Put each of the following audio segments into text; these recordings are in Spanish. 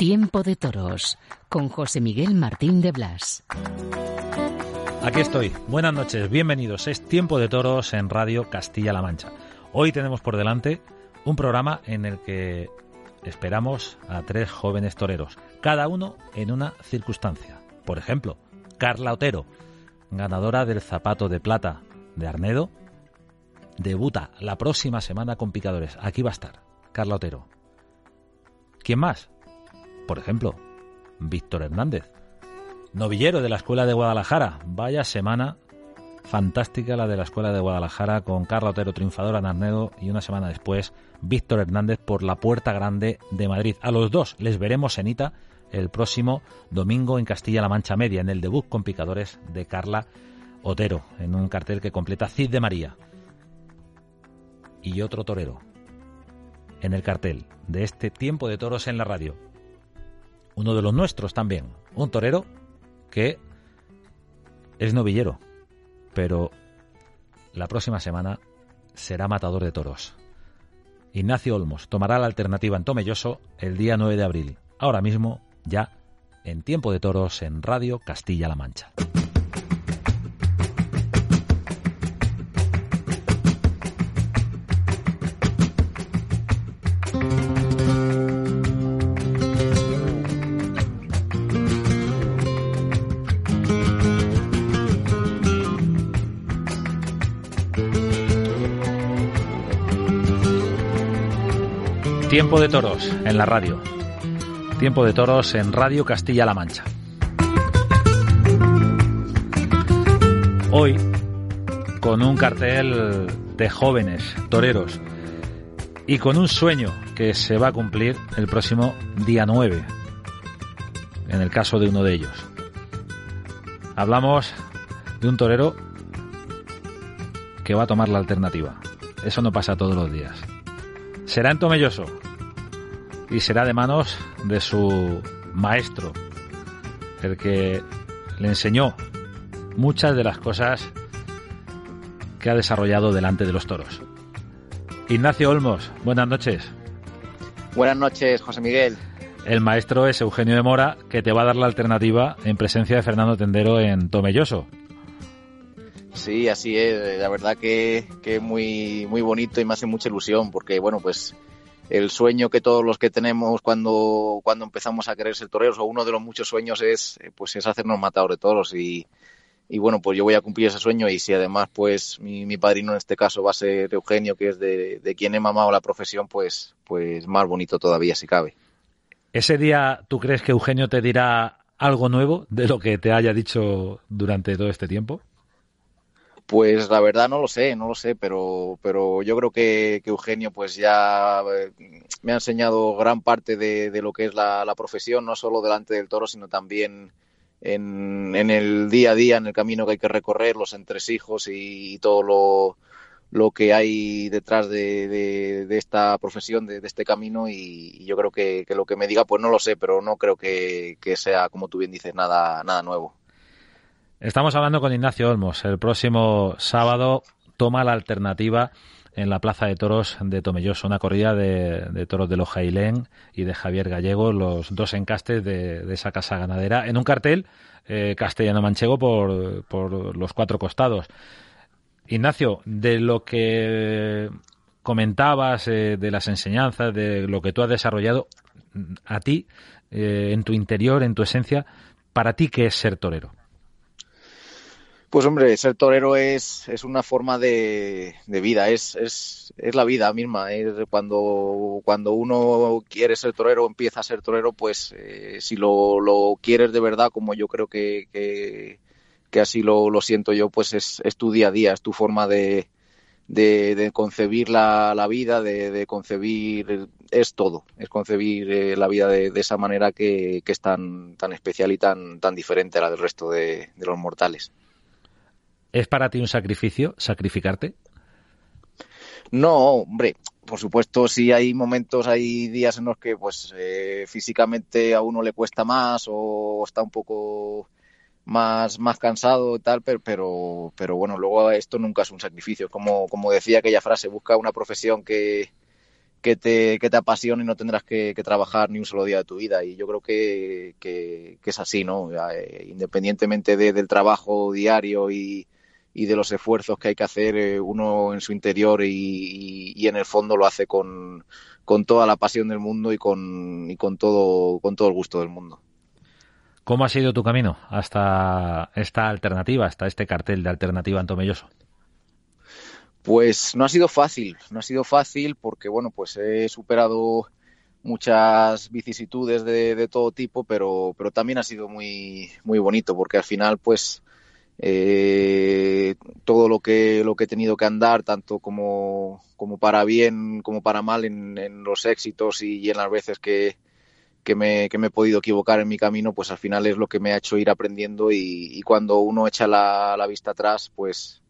Tiempo de Toros con José Miguel Martín de Blas. Aquí estoy. Buenas noches, bienvenidos. Es Tiempo de Toros en Radio Castilla-La Mancha. Hoy tenemos por delante un programa en el que esperamos a tres jóvenes toreros, cada uno en una circunstancia. Por ejemplo, Carla Otero, ganadora del zapato de plata de Arnedo, debuta la próxima semana con picadores. Aquí va a estar Carla Otero. ¿Quién más? Por ejemplo, Víctor Hernández, novillero de la Escuela de Guadalajara. Vaya semana fantástica la de la Escuela de Guadalajara con Carla Otero triunfadora en Arnedo y una semana después Víctor Hernández por la Puerta Grande de Madrid. A los dos les veremos en Ita el próximo domingo en Castilla-La Mancha Media, en el debut con picadores de Carla Otero, en un cartel que completa Cid de María. Y otro torero, en el cartel de este tiempo de toros en la radio. Uno de los nuestros también, un torero que es novillero, pero la próxima semana será matador de toros. Ignacio Olmos tomará la alternativa en Tomelloso el día 9 de abril. Ahora mismo ya en Tiempo de Toros en Radio Castilla-La Mancha. Tiempo de Toros en la radio. Tiempo de toros en Radio Castilla-La Mancha. Hoy, con un cartel de jóvenes toreros y con un sueño que se va a cumplir el próximo día 9, en el caso de uno de ellos. Hablamos de un torero que va a tomar la alternativa. Eso no pasa todos los días. Será en Tomelloso, y será de manos de su maestro, el que le enseñó muchas de las cosas que ha desarrollado delante de los toros. Ignacio Olmos, buenas noches. Buenas noches, José Miguel. El maestro es Eugenio de Mora, que te va a dar la alternativa en presencia de Fernando Tendero en Tomelloso. Sí, así es. La verdad que, es muy, muy bonito y me hace mucha ilusión porque, bueno, pues el sueño que todos los que tenemos cuando, cuando empezamos a querer ser toreros, o uno de los muchos sueños es, pues es hacernos matadores de toros y, y bueno, pues yo voy a cumplir ese sueño y si además pues mi, mi padrino en este caso va a ser Eugenio, que es de, de, quien he mamado la profesión, pues, pues más bonito todavía si cabe. ¿Ese día tú crees que Eugenio te dirá algo nuevo de lo que te haya dicho durante todo este tiempo? Pues la verdad no lo sé, no lo sé, pero, pero yo creo que, Eugenio pues ya eh, me ha enseñado gran parte de, lo que es la, profesión, no solo delante del toro, sino también en, el día a día, en el camino que hay que recorrer, los entresijos y, y todo lo, lo, que hay detrás de, esta profesión, de, este camino y, yo creo que, lo que me diga pues no lo sé, pero no creo que, que sea, como tú bien dices, nada, nada nuevo. Estamos hablando con Ignacio Olmos. El próximo sábado toma la alternativa en la Plaza de Toros de Tomelloso, una corrida de, toros de Lojailén y de Javier Gallego, los dos encastes de, esa casa ganadera, en un cartel eh, castellano-manchego por, por los cuatro costados. Ignacio, de lo que comentabas, eh, de las enseñanzas, de lo que tú has desarrollado, a ti, eh, en tu interior, en tu esencia, ¿para ti qué es ser torero? Pues hombre, ser torero es, es una forma de, de vida, es, es, es, la vida misma. Es cuando, cuando uno quiere ser torero, empieza a ser torero, pues eh, si lo, lo, quieres de verdad, como yo creo que, que, así lo, lo, siento yo, pues es, es, tu día a día, es tu forma de, de, de concebir la, la vida, de, de, concebir, es todo, es concebir eh, la vida de, esa manera que, que, es tan, tan especial y tan, tan diferente a la del resto de los mortales. ¿Es para ti un sacrificio sacrificarte? No, hombre, por supuesto, sí hay momentos, hay días en los que pues eh, físicamente a uno le cuesta más o está un poco más, más cansado y tal, pero, pero, pero bueno, luego esto nunca es un sacrificio. Como, como decía aquella frase, busca una profesión que, que te, que te apasione y no tendrás que, trabajar ni un solo día de tu vida. Y yo creo que, que, es así, ¿no? Eh, independientemente del trabajo diario y, y, de los esfuerzos que hay que hacer, eh, uno en su interior y, y, en el fondo lo hace con, con toda la pasión del mundo y con, y con, todo, con todo el gusto del mundo. ¿Cómo ha sido tu camino hasta esta alternativa, hasta este cartel de alternativa Antomelloso? Pues no ha sido fácil, no ha sido fácil porque, bueno, pues he superado muchas vicisitudes de, todo tipo, pero, pero también ha sido muy, muy bonito porque al final, pues, eh, todo lo que, lo que he tenido que andar, tanto como, como para bien como para mal en, los éxitos y, en las veces que, que, me, que me he podido equivocar en mi camino, pues al final es lo que me ha hecho ir aprendiendo y, cuando uno echa la, la vista atrás, pues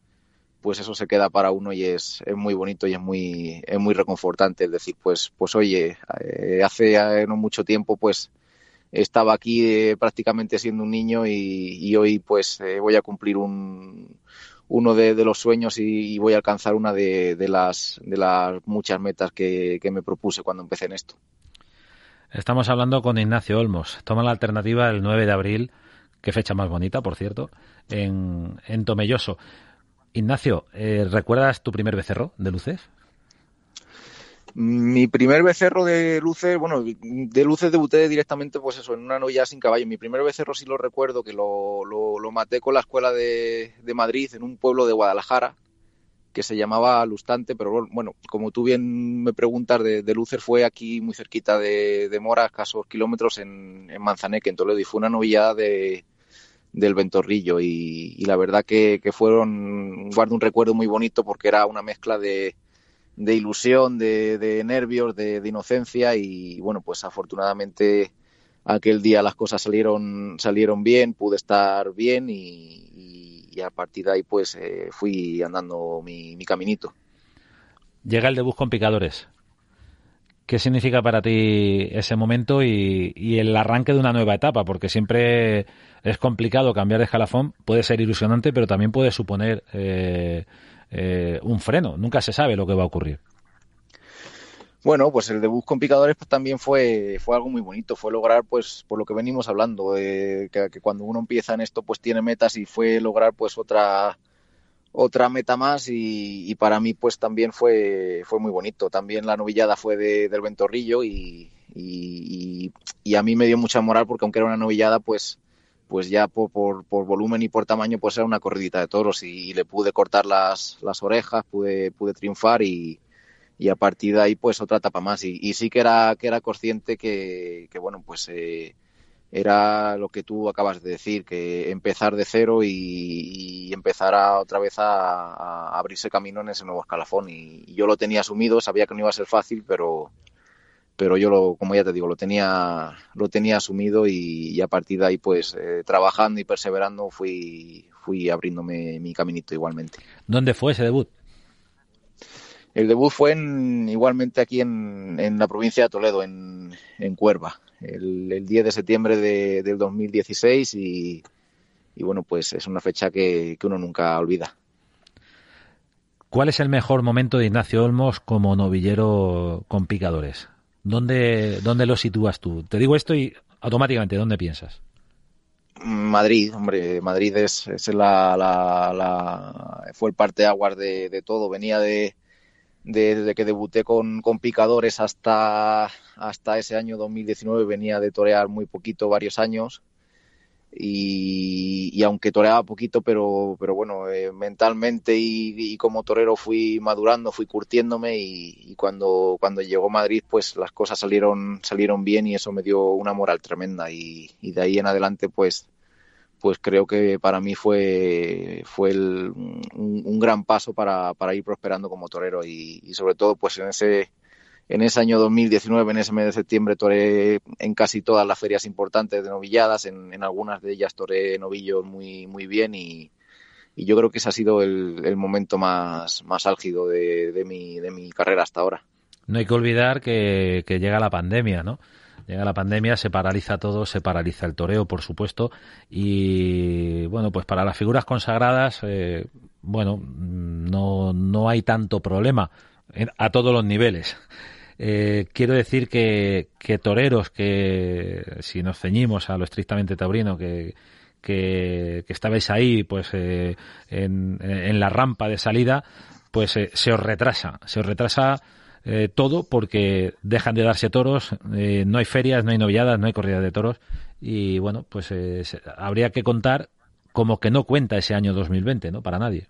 pues eso se queda para uno y es, es muy bonito y es muy, es muy reconfortante. Es decir, pues, pues oye, eh, hace no mucho tiempo, pues estaba aquí eh, prácticamente siendo un niño y, hoy pues voy a cumplir un, uno de, los sueños y, voy a alcanzar una de, las, de las muchas metas que, que me propuse cuando empecé en esto. Estamos hablando con Ignacio Olmos. Toma la alternativa el 9 de abril, qué fecha más bonita, por cierto, en, en Tomelloso. Ignacio, eh, ¿recuerdas tu primer becerro de luces? Mi primer becerro de luces, bueno, de luces debuté directamente, pues eso, en una novilla sin caballo. Mi primer becerro sí lo recuerdo, que lo, lo, maté con la escuela de, Madrid, en un pueblo de Guadalajara, que se llamaba Lustante, pero bueno, como tú bien me preguntas, de, luces fue aquí muy cerquita de, de Mora, escasos kilómetros en, en Manzaneque, en Toledo, y fue una novillada de, del Ventorrillo y, la verdad que, fueron, guardo un recuerdo muy bonito porque era una mezcla de, de ilusión, de, nervios, de, inocencia y bueno, pues afortunadamente aquel día las cosas salieron, salieron bien, pude estar bien y, a partir de ahí pues eh, fui andando mi, mi caminito. Llega el debut con picadores. ¿Qué significa para ti ese momento y, el arranque de una nueva etapa? Porque siempre es complicado cambiar de escalafón, puede ser ilusionante, pero también puede suponer eh, eh, un freno. Nunca se sabe lo que va a ocurrir. Bueno, pues el debut con picadores pues, también fue, fue algo muy bonito, fue lograr, pues, por lo que venimos hablando, que, que, cuando uno empieza en esto, pues tiene metas y fue lograr, pues, otra, otra meta más y, para mí pues también fue, fue muy bonito. También la novillada fue de, del Ventorrillo y, y, a mí me dio mucha moral porque aunque era una novillada pues pues ya por, por, volumen y por tamaño pues era una corridita de toros y, le pude cortar las, las orejas, pude, pude triunfar y, y a partir de ahí pues otra etapa más y, sí que era que era consciente que, que bueno pues eh, era lo que tú acabas de decir, que empezar de cero y, empezar a, otra vez a, abrirse camino en ese nuevo escalafón. Y, yo lo tenía asumido, sabía que no iba a ser fácil, pero, pero yo, lo, como ya te digo, lo tenía, lo tenía asumido y, a partir de ahí, pues eh, trabajando y perseverando, fui, fui abriéndome mi caminito igualmente. ¿Dónde fue ese debut? El debut fue en, igualmente aquí en, en la provincia de Toledo, en, en Cuerva el, 10 de septiembre de, del 2016 y, y, bueno, pues es una fecha que, uno nunca olvida. ¿Cuál es el mejor momento de Ignacio Olmos como novillero con picadores? ¿Dónde, dónde lo sitúas tú? Te digo esto y automáticamente, ¿dónde piensas? Madrid, hombre, Madrid es, es la, la, fue el parteaguas de, de todo. Venía de, desde que debuté con, con, picadores hasta, hasta ese año 2019 venía de torear muy poquito, varios años. Y, aunque toreaba poquito, pero, pero bueno, eh, mentalmente y, como torero fui madurando, fui curtiéndome y, cuando, cuando llegó Madrid pues las cosas salieron, salieron bien y eso me dio una moral tremenda y, y de ahí en adelante pues pues creo que para mí fue, fue un, gran paso para, para, ir prosperando como torero y, sobre todo pues en ese, en ese año 2019, en ese mes de septiembre, toré en casi todas las ferias importantes de novilladas, en, algunas de ellas toré novillos muy, muy bien y, yo creo que ese ha sido el, momento más, más álgido de, mi, de mi carrera hasta ahora. No hay que olvidar que, que llega la pandemia, ¿no? Llega la pandemia, se paraliza todo, se paraliza el toreo, por supuesto, y bueno, pues para las figuras consagradas, eh, bueno, no, no hay tanto problema a todos los niveles. Eh, quiero decir que, que, toreros que, si nos ceñimos a lo estrictamente taurino, que, que, estabais ahí, pues eh, en, la rampa de salida, pues eh, se os retrasa, se os retrasa eh, todo porque dejan de darse toros, eh, no hay ferias, no hay novilladas, no hay corrida de toros y bueno, pues habría que contar como que no cuenta ese año 2020, ¿no? Para nadie.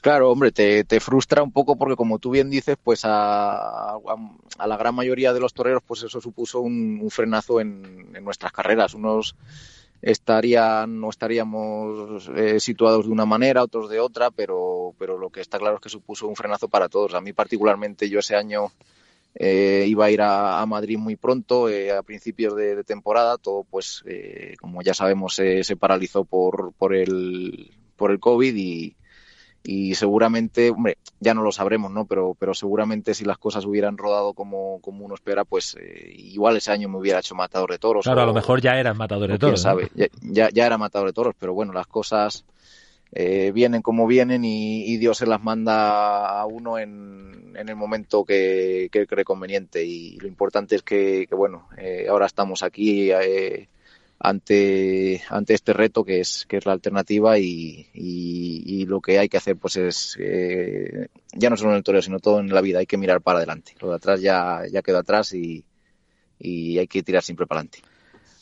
Claro, hombre, te, frustra un poco porque como tú bien dices, pues a, a, la gran mayoría de los toreros, pues eso supuso un, un frenazo en, en, nuestras carreras. Unos estarían no estaríamos eh, situados de una manera, otros de otra, pero, pero lo que está claro es que supuso un frenazo para todos. A mí particularmente yo ese año eh, iba a ir a, Madrid muy pronto, eh, a principios de, temporada, todo pues como ya sabemos se paralizó por, por, el, por el COVID y, y seguramente, hombre, ya no lo sabremos, ¿no? Pero, pero seguramente si las cosas hubieran rodado como, como uno espera, pues eh, igual ese año me hubiera hecho matador de toros. Claro, a lo mejor ya eras matador de toros. sabe, ya, ya, era matador de toros, pero bueno, las cosas eh, vienen como vienen y, Dios se las manda a uno en, en el momento que, que, cree conveniente. Y lo importante es que, que bueno, eh, ahora estamos aquí ante, ante este reto que es, que es la alternativa y, y, lo que hay que hacer pues es, eh, ya no solo en el toreo, sino todo en la vida, hay que mirar para adelante. Lo de atrás ya, ya quedó atrás y, y hay que tirar siempre para adelante.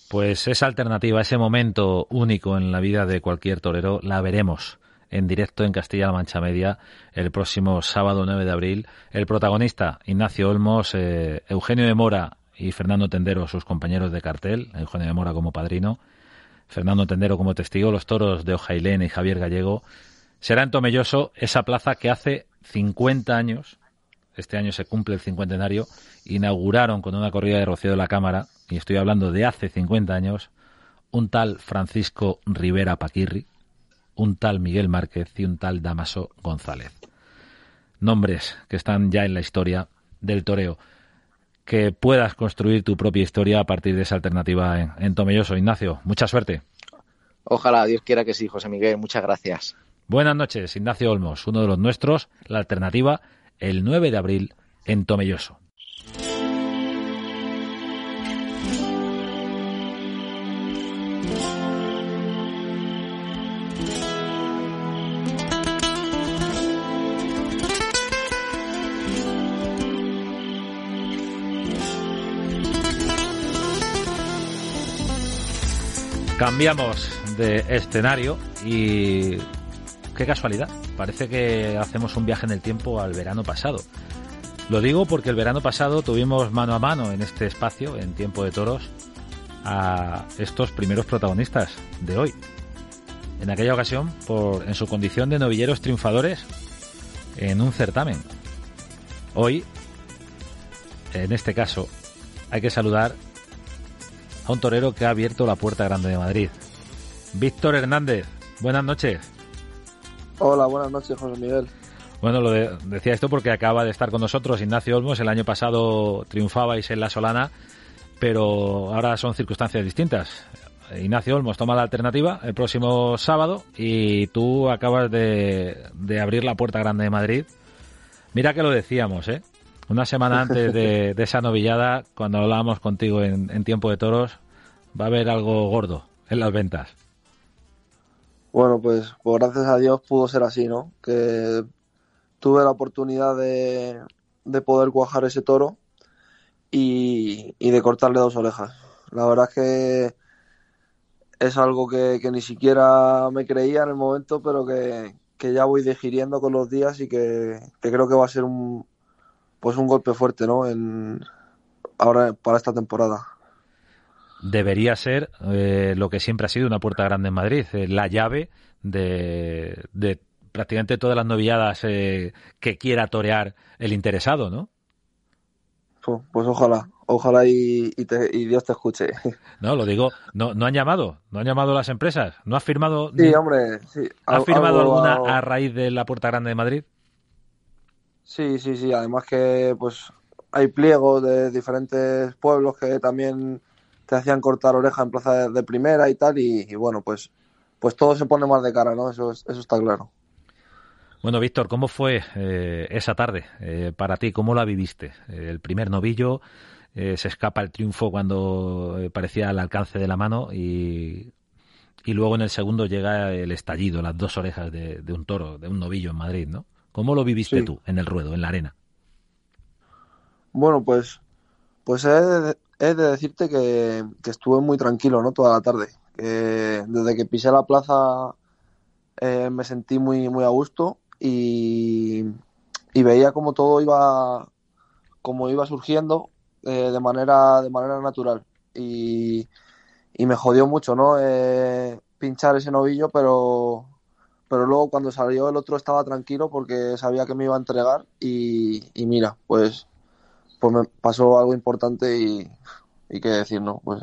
Pues esa alternativa, ese momento único en la vida de cualquier torero, la veremos en directo en Castilla-La Mancha Media el próximo sábado 9 de abril. El protagonista, Ignacio Olmos, eh, Eugenio de Mora y Fernando Tendero, sus compañeros de cartel, Eugenio de Mora como padrino, Fernando Tendero como testigo, los toros de Ojailén y Javier Gallego. Será en Tomelloso esa plaza que hace 50 años, este año se cumple el cincuentenario, inauguraron con una corrida de Rocío de la Cámara, y estoy hablando de hace 50 años, un tal Francisco Rivera Paquirri, un tal Miguel Márquez y un tal Damaso González. Nombres que están ya en la historia del toreo que puedas construir tu propia historia a partir de esa alternativa en, en Tomelloso. Ignacio, mucha suerte. Ojalá, Dios quiera que sí, José Miguel. Muchas gracias. Buenas noches, Ignacio Olmos, uno de los nuestros, la alternativa, el 9 de abril en Tomelloso. Cambiamos de escenario y qué casualidad, parece que hacemos un viaje en el tiempo al verano pasado. Lo digo porque el verano pasado tuvimos mano a mano en este espacio, en Tiempo de Toros, a estos primeros protagonistas de hoy. En aquella ocasión, por, en su condición de novilleros triunfadores en un certamen. Hoy, en este caso, hay que saludar a un torero que ha abierto la puerta grande de Madrid. Víctor Hernández, buenas noches. Hola, buenas noches, José Miguel. Bueno, lo decía esto porque acaba de estar con nosotros Ignacio Olmos. El año pasado triunfabais en La Solana, pero ahora son circunstancias distintas. Ignacio Olmos toma la alternativa el próximo sábado y tú acabas de, de abrir la puerta grande de Madrid. Mira que lo decíamos, ¿eh? Una semana antes de, esa novillada, cuando hablábamos contigo en, Tiempo de Toros, va a haber algo gordo en las ventas. Bueno, pues, pues, gracias a Dios pudo ser así, ¿no? Que tuve la oportunidad de, poder cuajar ese toro y, de cortarle dos orejas. La verdad es que es algo que, ni siquiera me creía en el momento, pero que, ya voy digiriendo con los días y que creo que va a ser un, pues un golpe fuerte, ¿no? En, ahora para esta temporada. Debería ser eh, lo que siempre ha sido una puerta grande en Madrid, eh, la llave de, de, prácticamente todas las novilladas eh, que quiera torear el interesado, ¿no? Pues, pues ojalá, ojalá y, Dios te escuche. No, lo digo, no, no han llamado, no han llamado las empresas, no has firmado. Sí, hombre, sí. ¿Has firmado alguna a raíz de la puerta grande de Madrid? Sí, sí, sí. Además que pues hay pliegos de diferentes pueblos que también te hacían cortar oreja en plaza de, primera y tal. Y, bueno, pues, pues todo se pone más de cara, ¿no? Eso, eso está claro. Bueno, Víctor, ¿cómo fue esa tarde para ti? ¿Cómo la viviste? el primer novillo, se escapa el triunfo cuando parecía al alcance de la mano y y luego en el segundo llega el estallido, las dos orejas de, un toro, de un novillo en Madrid, ¿no? ¿Cómo lo viviste tú en el ruedo, en la arena? Bueno, pues, pues he de, decirte que, estuve muy tranquilo, ¿no? Toda la tarde. desde que pisé la plaza eh, me sentí muy, muy a gusto y, veía como todo iba, como iba surgiendo eh, de manera, de manera natural. Y, y me jodió mucho, ¿no? Eh, pinchar ese novillo, pero, pero luego cuando salió el otro estaba tranquilo porque sabía que me iba a entregar y, mira, pues, pues me pasó algo importante y, y qué decir, ¿no? Pues,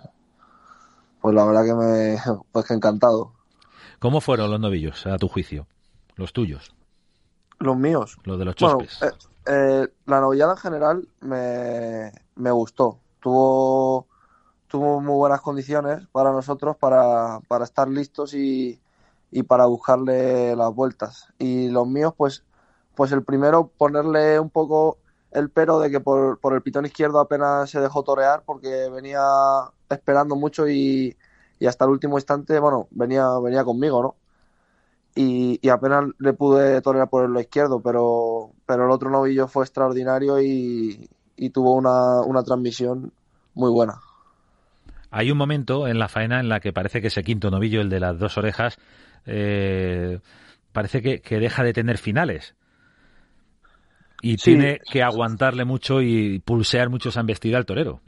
pues la verdad que me, pues que encantado. ¿Cómo fueron los novillos, a tu juicio? Los tuyos. Los míos. Los de los chospes. Eh, eh, la novillada en general me, me gustó. Tuvo tuvo muy buenas condiciones para nosotros para, para estar listos y, y, para buscarle las vueltas. Y los míos, pues, pues el primero ponerle un poco el pero de que por, por el pitón izquierdo apenas se dejó torear porque venía esperando mucho y, y hasta el último instante, bueno, venía, venía conmigo, ¿no? Y, y, apenas le pude torear por el izquierdo, pero, pero el otro novillo fue extraordinario y, y tuvo una, una transmisión muy buena. Hay un momento en la faena en la que parece que ese quinto novillo, el de las dos orejas, eh, parece que, deja de tener finales. Y tiene que aguantarle mucho y pulsear mucho esa embestida al torero.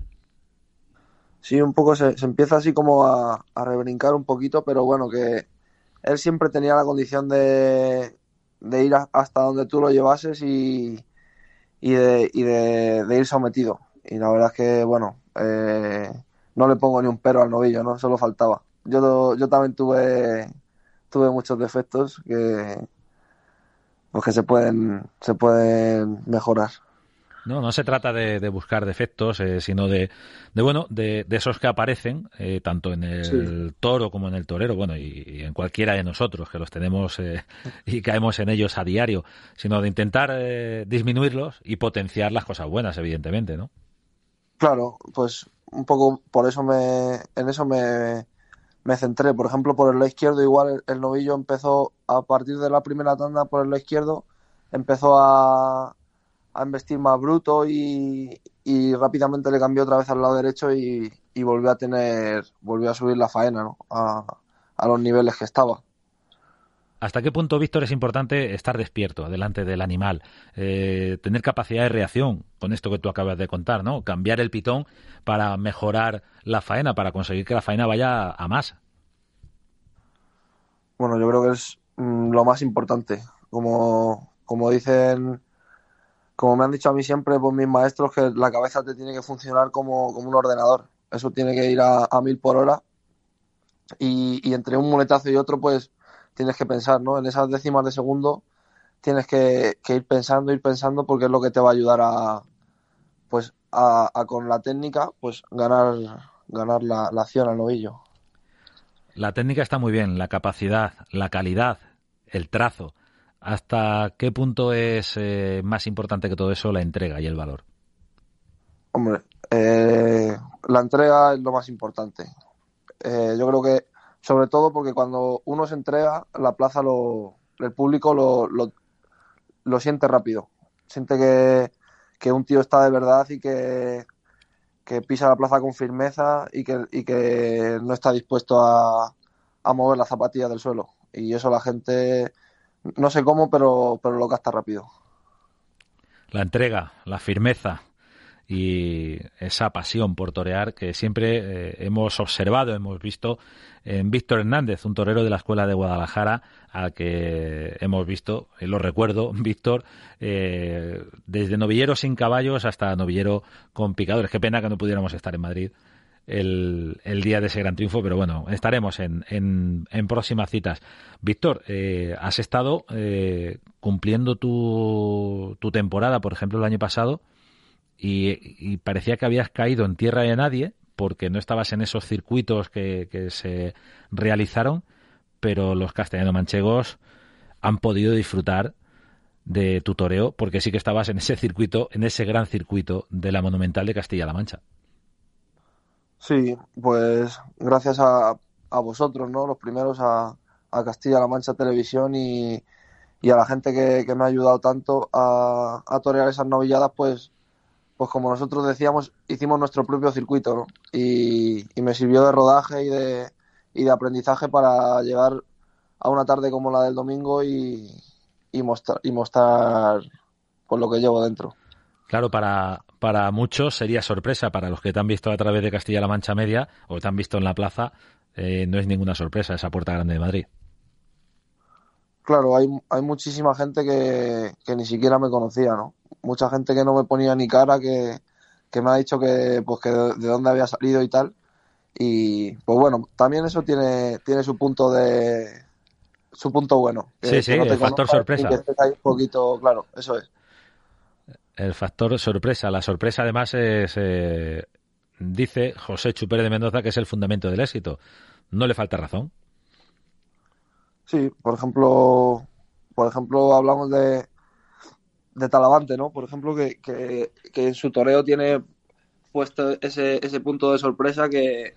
Sí, un poco se, empieza así como a, rebrincar un poquito, pero bueno, que él siempre tenía la condición de, ir hasta donde tú lo llevases y, y, de, ir sometido. Y la verdad es que, bueno, eh, no le pongo ni un pero al novillo, ¿no? Solo faltaba. Yo, yo también tuve, tuve muchos defectos que, pues que se pueden, se pueden mejorar. No, no se trata de, buscar defectos, eh, sino de, de, bueno, de, esos que aparecen eh, tanto en el toro como en el torero, bueno, y, en cualquiera de nosotros que los tenemos eh, y caemos en ellos a diario, sino de intentar disminuirlos y potenciar las cosas buenas, evidentemente, ¿no? Claro, pues un poco por eso me, en eso me, me centré. Por ejemplo, por el lado izquierdo, igual el, novillo empezó a partir de la primera tanda por el lado izquierdo, empezó a, a investir más bruto y, y, rápidamente le cambió otra vez al lado derecho y, y volvió a tener, volvió a subir la faena ¿no? a, a los niveles que estaba. ¿Hasta qué punto, Víctor, es importante estar despierto delante del animal? Eh, tener capacidad de reacción con esto que tú acabas de contar, ¿no? Cambiar el pitón para mejorar la faena, para conseguir que la faena vaya a más. Bueno, yo creo que es mm, lo más importante. Como, como dicen, como me han dicho a mí siempre pues, mis maestros, que la cabeza te tiene que funcionar como, como un ordenador. Eso tiene que ir a, mil por hora. Y, y entre un muletazo y otro, pues tienes que pensar, ¿no? En esas décimas de segundo tienes que, ir pensando, ir pensando, porque es lo que te va a ayudar a, pues, a, con la técnica, pues ganar, ganar la, acción al novillo. La técnica está muy bien, la capacidad, la calidad, el trazo. ¿Hasta qué punto es eh, más importante que todo eso la entrega y el valor? Hombre, eh, la entrega es lo más importante. Eh, yo creo que sobre todo porque cuando uno se entrega, la plaza lo, el público lo, lo, siente rápido. Siente que, un tío está de verdad y que, que pisa la plaza con firmeza y que, y que no está dispuesto a, a mover la zapatilla del suelo. Y eso la gente, no sé cómo, pero, pero lo gasta rápido. La entrega, la firmeza, y esa pasión por torear que siempre eh, hemos observado, hemos visto en Víctor Hernández, un torero de la Escuela de Guadalajara, al que hemos visto, y lo recuerdo, Víctor, eh, desde novillero sin caballos hasta novillero con picadores. Qué pena que no pudiéramos estar en Madrid el, el día de ese gran triunfo, pero bueno, estaremos en, en, próximas citas. Víctor, eh, has estado cumpliendo tu, tu temporada, por ejemplo, el año pasado, y, parecía que habías caído en tierra de nadie porque no estabas en esos circuitos que, se realizaron, pero los castellano manchegos han podido disfrutar de tu toreo, porque sí que estabas en ese circuito, en ese gran circuito de la Monumental de Castilla-La Mancha. Sí, pues gracias a, a vosotros, ¿no? Los primeros a, a Castilla-La Mancha Televisión y, a la gente que, que, me ha ayudado tanto a, a torear esas novilladas, pues, pues como nosotros decíamos, hicimos nuestro propio circuito, ¿no? Y, me sirvió de rodaje y de, y de aprendizaje para llegar a una tarde como la del domingo y, y mostrar, y mostrar con lo que llevo dentro. Claro, para, para muchos sería sorpresa, para los que te han visto a través de Castilla-La Mancha Media o te han visto en la plaza, eh, no es ninguna sorpresa esa Puerta Grande de Madrid. Claro, hay, hay muchísima gente que, que, ni siquiera me conocía, ¿no? Mucha gente que no me ponía ni cara, que, que me ha dicho que, pues, que de, de dónde había salido y tal. Y pues bueno, también eso tiene, tiene su punto de, su punto bueno. Que, sí, sí, no el factor sorpresa. Que estés ahí un poquito, claro, eso es. El factor sorpresa. La sorpresa, además, es, eh, dice José Chupere de Mendoza que es el fundamento del éxito. ¿No le falta razón? Sí, por ejemplo, por ejemplo, hablamos de, de Talavante, ¿no? Por ejemplo, que, que, en su toreo tiene puesto ese, ese punto de sorpresa que,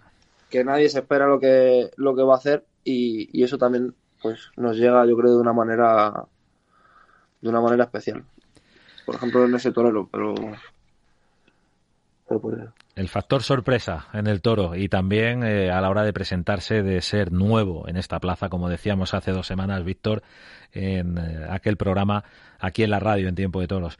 que nadie se espera lo que, lo que va a hacer y, y eso también pues nos llega yo creo de una manera de una manera especial por ejemplo en ese torero pero, pero pues... el factor sorpresa en el toro y también eh, a la hora de presentarse de ser nuevo en esta plaza como decíamos hace dos semanas Víctor en eh, aquel programa aquí en la radio en tiempo de toros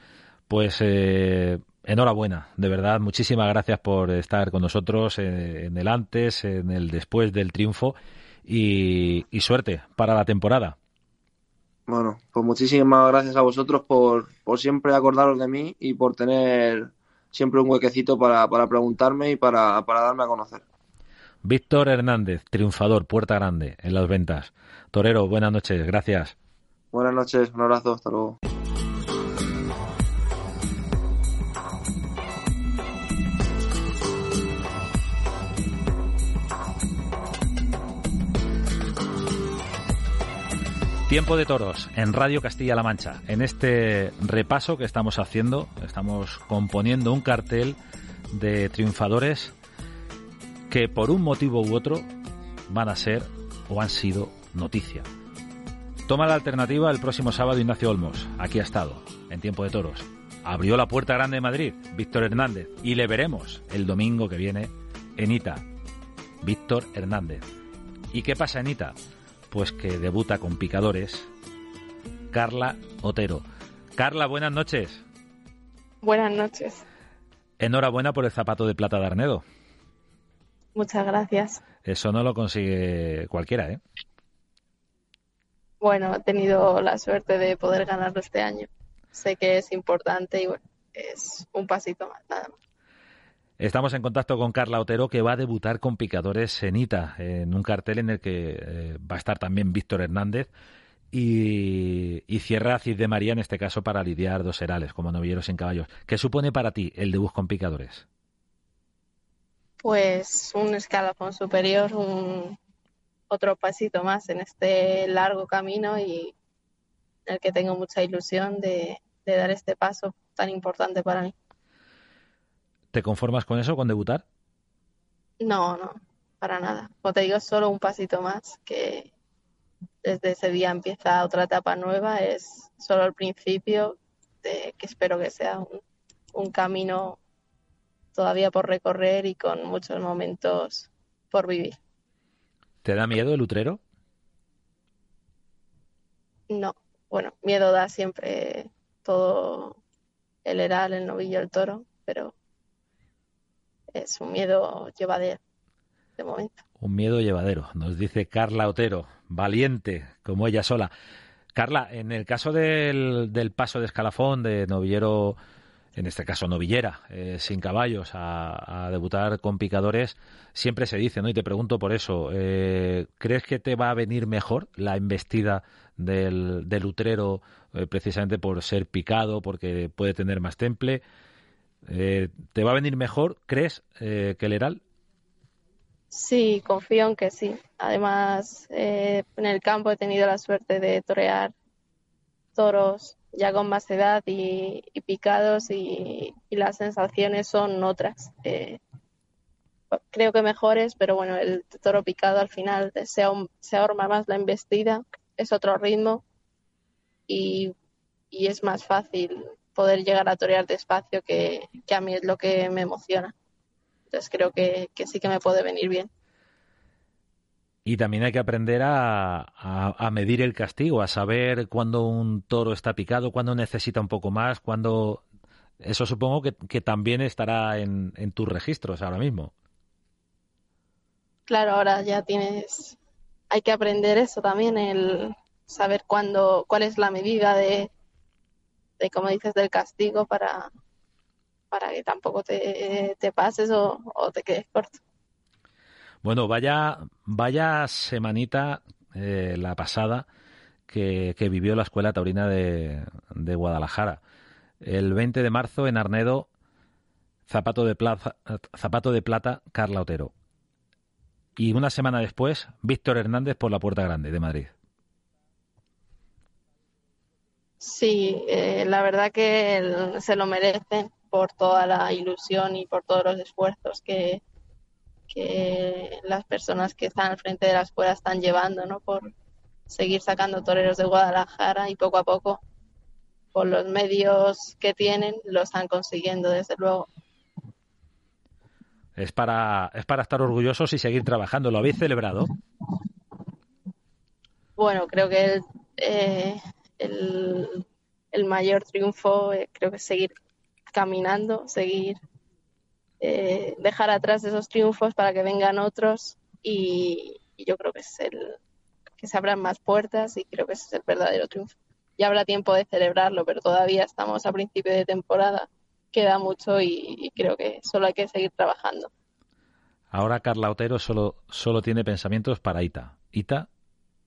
pues eh, enhorabuena, de verdad, muchísimas gracias por estar con nosotros eh, en el antes, en el después del triunfo y, suerte para la temporada. Bueno, pues muchísimas gracias a vosotros por, por siempre acordaros de mí y por tener siempre un huequecito para, para preguntarme y para, para darme a conocer. Víctor Hernández, triunfador, Puerta Grande, en las ventas. Torero, buenas noches, gracias. Buenas noches, un abrazo, hasta luego. Tiempo de toros en Radio Castilla-La Mancha. En este repaso que estamos haciendo, estamos componiendo un cartel de triunfadores que por un motivo u otro van a ser o han sido noticia. Toma la alternativa el próximo sábado Ignacio Olmos. Aquí ha estado, en Tiempo de Toros. Abrió la puerta grande de Madrid, Víctor Hernández. Y le veremos el domingo que viene en Ita. Víctor Hernández. ¿Y qué pasa en Ita? Pues que debuta con picadores Carla Otero. Carla, buenas noches. Buenas noches. Enhorabuena por el zapato de plata de Arnedo. Muchas gracias. Eso no lo consigue cualquiera, ¿eh? Bueno, he tenido la suerte de poder ganarlo este año. Sé que es importante y bueno, es un pasito más, nada más. Estamos en contacto con Carla Otero, que va a debutar con Picadores en Ita, en un cartel en el que eh, va a estar también Víctor Hernández y, y cierra Cid de María, en este caso, para lidiar dos herales, como novilleros en caballos. ¿Qué supone para ti el debut con Picadores? Pues un escalafón superior, un otro pasito más en este largo camino y en el que tengo mucha ilusión de, de dar este paso tan importante para mí. ¿Te conformas con eso, con debutar? No, no, para nada. Como te digo, solo un pasito más, que desde ese día empieza otra etapa nueva, es solo el principio, de, que espero que sea un, un camino todavía por recorrer y con muchos momentos por vivir. ¿Te da miedo el utrero? No, bueno, miedo da siempre todo el heral, el novillo, el toro, pero es un miedo llevadero de momento. Un miedo llevadero, nos dice Carla Otero, valiente como ella sola. Carla, en el caso del, del paso de escalafón de novillero, en este caso novillera, eh, sin caballos, a, debutar con picadores, siempre se dice, ¿no? Y te pregunto por eso, eh, ¿crees que te va a venir mejor la embestida del, del utrero eh, precisamente por ser picado, porque puede tener más temple? Eh, ¿Te va a venir mejor, crees, eh, que el Heral? Sí, confío en que sí. Además, eh, en el campo he tenido la suerte de torear toros ya con más edad y, picados y, las sensaciones son otras. Eh, creo que mejores, pero bueno, el toro picado al final se, se más la embestida, es otro ritmo y, es más fácil poder llegar a torear despacio que, que, a mí es lo que me emociona. Entonces creo que, que sí que me puede venir bien. Y también hay que aprender a, a, medir el castigo, a saber cuándo un toro está picado, cuándo necesita un poco más, cuándo... Eso supongo que, que también estará en, en, tus registros ahora mismo. Claro, ahora ya tienes... Hay que aprender eso también, el saber cuándo, cuál es la medida de, de como dices, del castigo para, para que tampoco te, te pases o, te quedes corto. Bueno, vaya, vaya semanita eh, la pasada que, vivió la Escuela Taurina de, Guadalajara. El 20 de marzo en Arnedo, zapato de, zapato de plata, Carla Otero. Y una semana después, Víctor Hernández por la Puerta Grande de Madrid. Sí, eh, la verdad que se lo merecen por toda la ilusión y por todos los esfuerzos que, que las personas que están al frente de la escuela están llevando, ¿no? Por seguir sacando toreros de Guadalajara y poco a poco, por los medios que tienen, lo están consiguiendo, desde luego. Es para, es para estar orgullosos y seguir trabajando. ¿Lo habéis celebrado? Bueno, creo que el, eh, el, el mayor triunfo eh, creo que es seguir caminando, seguir eh, dejar atrás esos triunfos para que vengan otros y, yo creo que es el que se abran más puertas y creo que ese es el verdadero triunfo. Ya habrá tiempo de celebrarlo, pero todavía estamos a principio de temporada, queda mucho y, creo que solo hay que seguir trabajando. Ahora Carla Otero solo, solo tiene pensamientos para Ita. Ita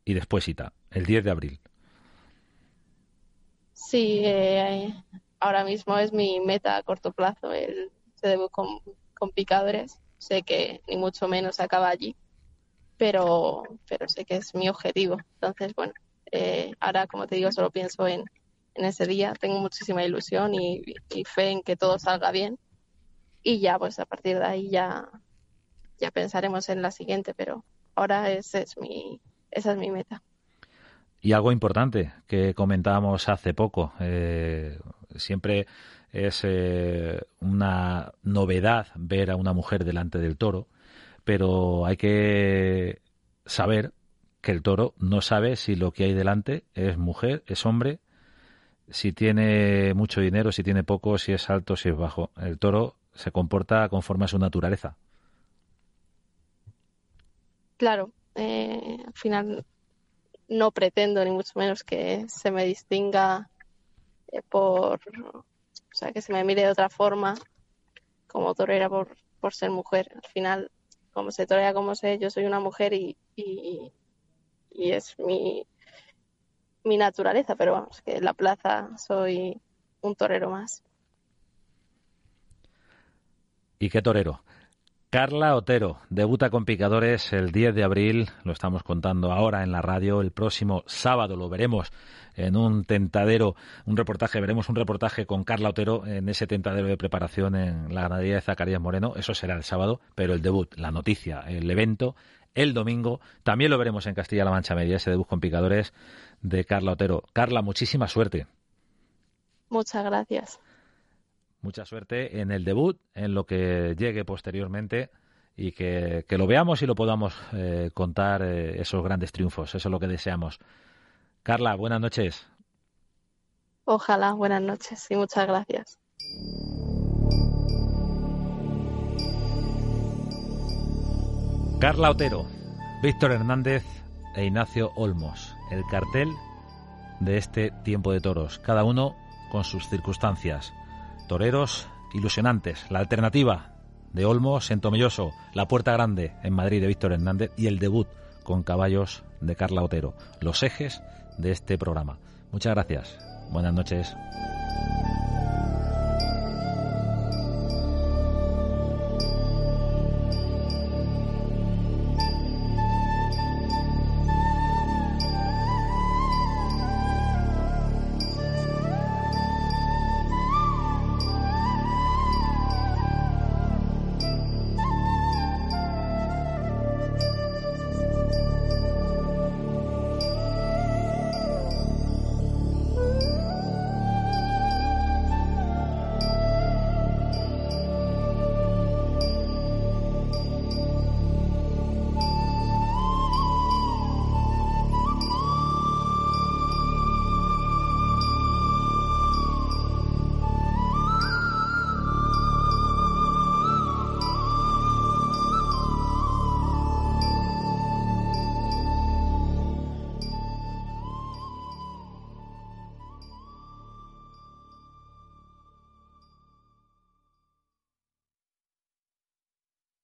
y después Ita, el 10 de abril. Sí, eh, ahora mismo es mi meta a corto plazo, el debut con, picadores. Sé que ni mucho menos acaba allí, pero, pero sé que es mi objetivo. Entonces, bueno, eh, ahora, como te digo, solo pienso en, en ese día. Tengo muchísima ilusión y, fe en que todo salga bien. Y ya, pues a partir de ahí ya, ya pensaremos en la siguiente, pero ahora ese es mi, esa es mi meta. Y algo importante que comentábamos hace poco, eh, siempre es eh, una novedad ver a una mujer delante del toro, pero hay que saber que el toro no sabe si lo que hay delante es mujer, es hombre, si tiene mucho dinero, si tiene poco, si es alto, si es bajo. El toro se comporta conforme a su naturaleza. Claro, eh, al final no pretendo ni mucho menos que se me distinga eh, por o sea, que se me mire de otra forma como torera por, por ser mujer. Al final, como se torea como sé, yo soy una mujer y, y, es mi, mi naturaleza, pero vamos, que en la plaza soy un torero más. ¿Y qué torero? Carla Otero debuta con picadores el 10 de abril, lo estamos contando ahora en la radio, el próximo sábado lo veremos en un tentadero, un reportaje, veremos un reportaje con Carla Otero en ese tentadero de preparación en la ganadería de Zacarías Moreno, eso será el sábado, pero el debut, la noticia, el evento, el domingo, también lo veremos en Castilla-La Mancha Media, ese debut con picadores de Carla Otero. Carla, muchísima suerte. Muchas gracias. Mucha suerte en el debut, en lo que llegue posteriormente y que, lo veamos y lo podamos eh, contar eh, esos grandes triunfos. Eso es lo que deseamos. Carla, buenas noches. Ojalá, buenas noches y muchas gracias. Carla Otero, Víctor Hernández e Ignacio Olmos. El cartel de este tiempo de toros, cada uno con sus circunstancias. Toreros ilusionantes. La alternativa de Olmos en Tomelloso, la Puerta Grande en Madrid de Víctor Hernández y el debut con caballos de Carla Otero. Los ejes de este programa. Muchas gracias. Buenas noches.